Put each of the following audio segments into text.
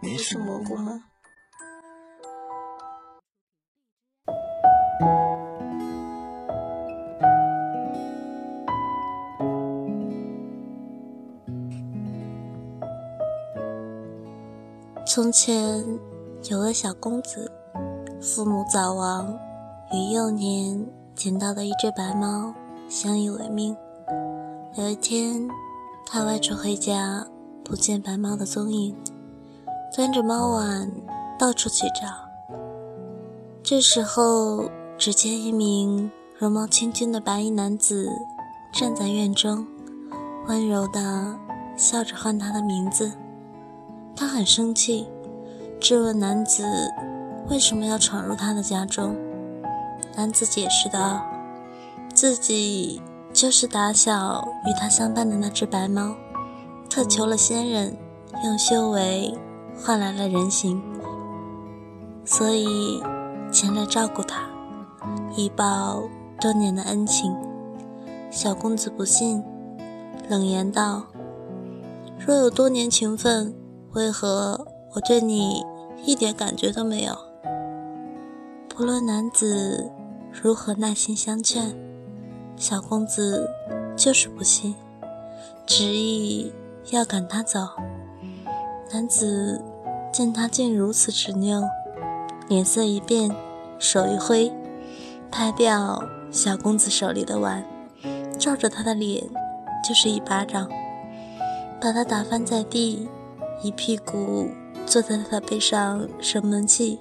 你是蘑菇吗？从前有个小公子，父母早亡，于幼年捡到的一只白猫，相依为命。有一天，他外出回家，不见白猫的踪影。端着猫碗到处去找，这时候只见一名容貌清俊的白衣男子站在院中，温柔地笑着唤他的名字。他很生气，质问男子为什么要闯入他的家中。男子解释道：“自己就是打小与他相伴的那只白猫，特求了仙人用修为。”换来了人形，所以前来照顾他，以报多年的恩情。小公子不信，冷言道：“若有多年情分，为何我对你一点感觉都没有？”不论男子如何耐心相劝，小公子就是不信，执意要赶他走。男子见他竟如此执拗，脸色一变，手一挥，拍掉小公子手里的碗，照着他的脸就是一巴掌，把他打翻在地，一屁股坐在他的背上生闷气。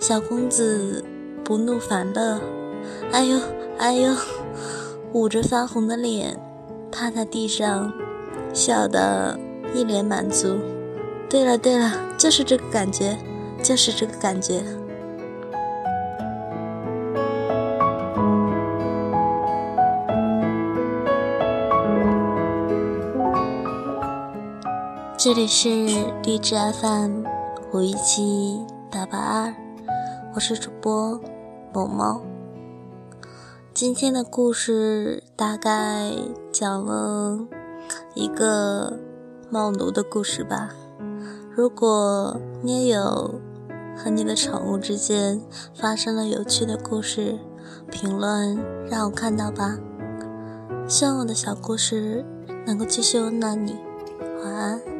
小公子不怒反乐，哎呦哎呦，捂着发红的脸，趴在地上，笑得一脸满足。对了对了，就是这个感觉，就是这个感觉。这里是荔枝 FM 五一七八八二，我是主播某猫。今天的故事大概讲了一个猫奴的故事吧。如果你也有和你的宠物之间发生了有趣的故事，评论让我看到吧。希望我的小故事能够继续温暖你。晚安。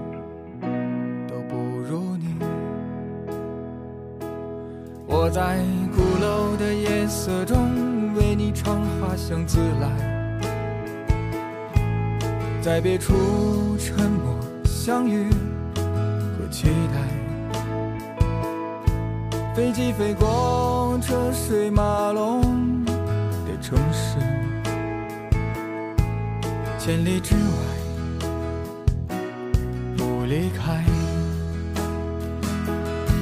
在鼓楼的夜色中为你唱花香自来，在别处沉默相遇和期待。飞机飞过车水马龙的城市，千里之外